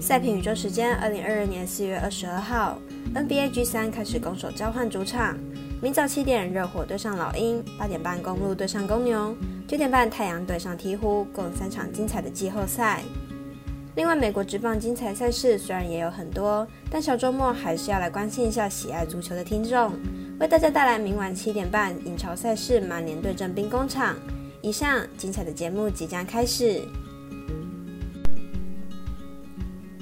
赛评宇宙时间，二零二二年四月二十二号，NBA G 三开始攻守交换主场。明早七点，热火对上老鹰；八点半，公路对上公牛；九点半，太阳对上鹈鹕，共三场精彩的季后赛。另外，美国职棒精彩赛事虽然也有很多，但小周末还是要来关心一下喜爱足球的听众，为大家带来明晚七点半英超赛事曼联对阵兵工厂。以上精彩的节目即将开始。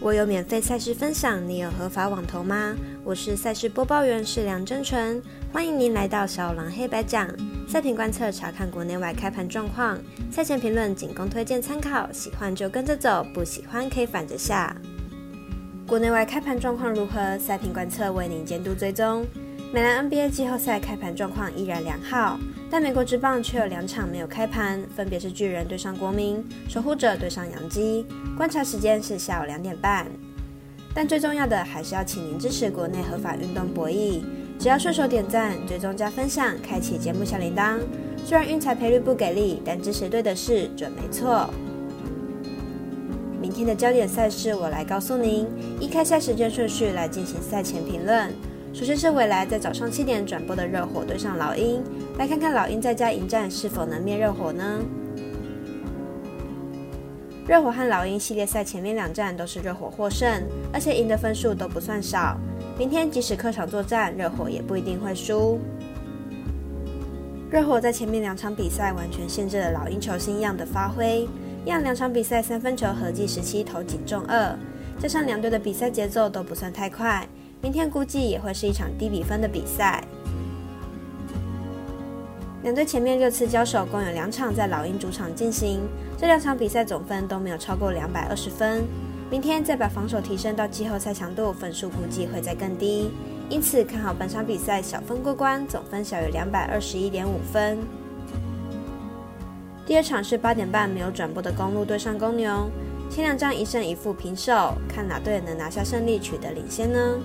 我有免费赛事分享，你有合法网投吗？我是赛事播报员，是梁真纯，欢迎您来到小狼黑白讲赛评观测，查看国内外开盘状况，赛前评论仅供推荐参考，喜欢就跟着走，不喜欢可以反着下。国内外开盘状况如何？赛评观测为您监督追踪。美兰 NBA 季后赛开盘状况依然良好，但美国职棒却有两场没有开盘，分别是巨人对上国民，守护者对上洋基。观察时间是下午两点半。但最重要的还是要请您支持国内合法运动博弈，只要顺手点赞、追踪加分享、开启节目小铃铛。虽然运彩赔率不给力，但支持对的事准没错。明天的焦点赛事我来告诉您，依开赛时间顺序来进行赛前评论。首先是未来在早上七点转播的热火对上老鹰，来看看老鹰在家迎战是否能灭热火呢？热火和老鹰系列赛前面两战都是热火获胜，而且赢的分数都不算少。明天即使客场作战，热火也不一定会输。热火在前面两场比赛完全限制了老鹰球星样的发挥，样两场比赛三分球合计十七投仅中二，加上两队的比赛节奏都不算太快。明天估计也会是一场低比分的比赛。两队前面六次交手，共有两场在老鹰主场进行，这两场比赛总分都没有超过两百二十分。明天再把防守提升到季后赛强度，分数估计会再更低。因此看好本场比赛小分过关，总分小于两百二十一点五分。第二场是八点半没有转播的公路对上公牛，前两仗一胜一负平手，看哪队能拿下胜利，取得领先呢？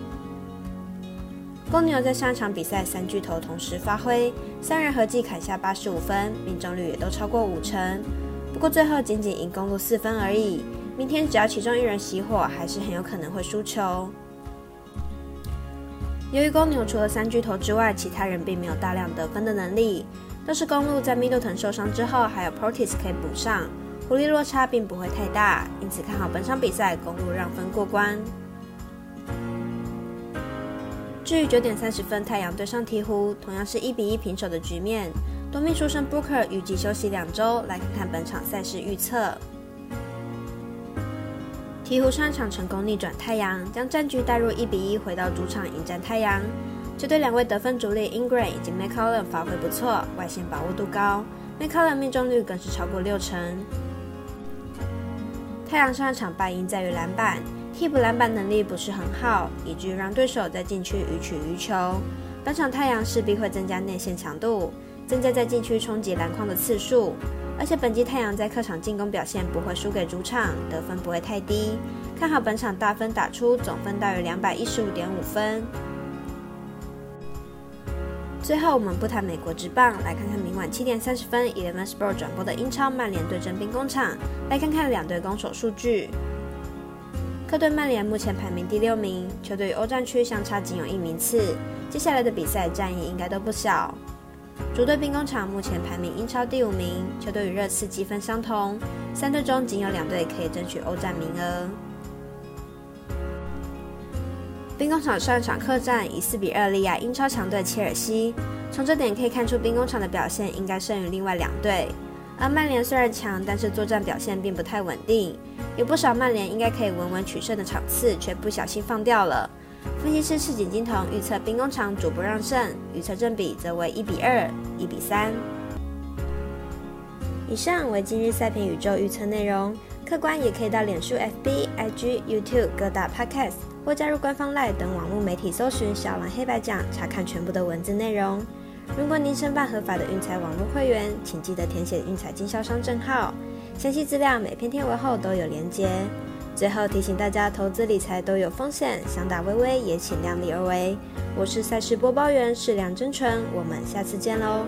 公牛在上场比赛三巨头同时发挥，三人合计砍下八十五分，命中率也都超过五成。不过最后仅仅赢公路四分而已。明天只要其中一人熄火，还是很有可能会输球。由于公牛除了三巨头之外，其他人并没有大量得分的能力，都是公路在米杜滕受伤之后，还有 Portis 可以补上，火力落差并不会太大，因此看好本场比赛公路让分过关。至于九点三十分，太阳对上鹈鹕，同样是一比一平手的局面。多命书生 Booker 预计休息两周，来看看本场赛事预测。鹈鹕上场成功逆转太阳，将战局带入一比一，回到主场迎战太阳。这对两位得分主力 Ingram 以及 McCollum 发挥不错，外线把握度高，McCollum 命中率更是超过六成。太阳上场败因在于篮板。替补篮板能力不是很好，以至于让对手在禁区予取予求。本场太阳势必会增加内线强度，增加在禁区冲击篮筐的次数。而且本季太阳在客场进攻表现不会输给主场，得分不会太低。看好本场大分打出，总分大约两百一十五点五分。最后，我们不谈美国职棒，来看看明晚七点三十分 Eleven Sport 转播的英超曼联对阵兵工厂，来看看两队攻守数据。客队曼联目前排名第六名，球队与欧战区相差仅有一名次。接下来的比赛战役应该都不小。主队兵工厂目前排名英超第五名，球队与热刺积分相同，三队中仅有两队可以争取欧战名额。兵工厂上一场客战以四比二力压英超强队切尔西，从这点可以看出兵工厂的表现应该胜于另外两队。而曼联虽然强，但是作战表现并不太稳定。有不少曼联应该可以稳稳取胜的场次，却不小心放掉了。分析师赤井金童预测兵工厂主不让胜，预测正比则为一比二、一比三。以上为今日赛评宇宙预测内容，客观也可以到脸书、FB、IG、YouTube 各大 Podcast 或加入官方 Line 等网络媒体搜寻“小蓝黑白讲”，查看全部的文字内容。如果您申办合法的运彩网络会员，请记得填写运彩经销商证号。详细资料每篇天文后都有连接。最后提醒大家，投资理财都有风险，想打微微也请量力而为。我是赛事播报员，是梁真纯，我们下次见喽。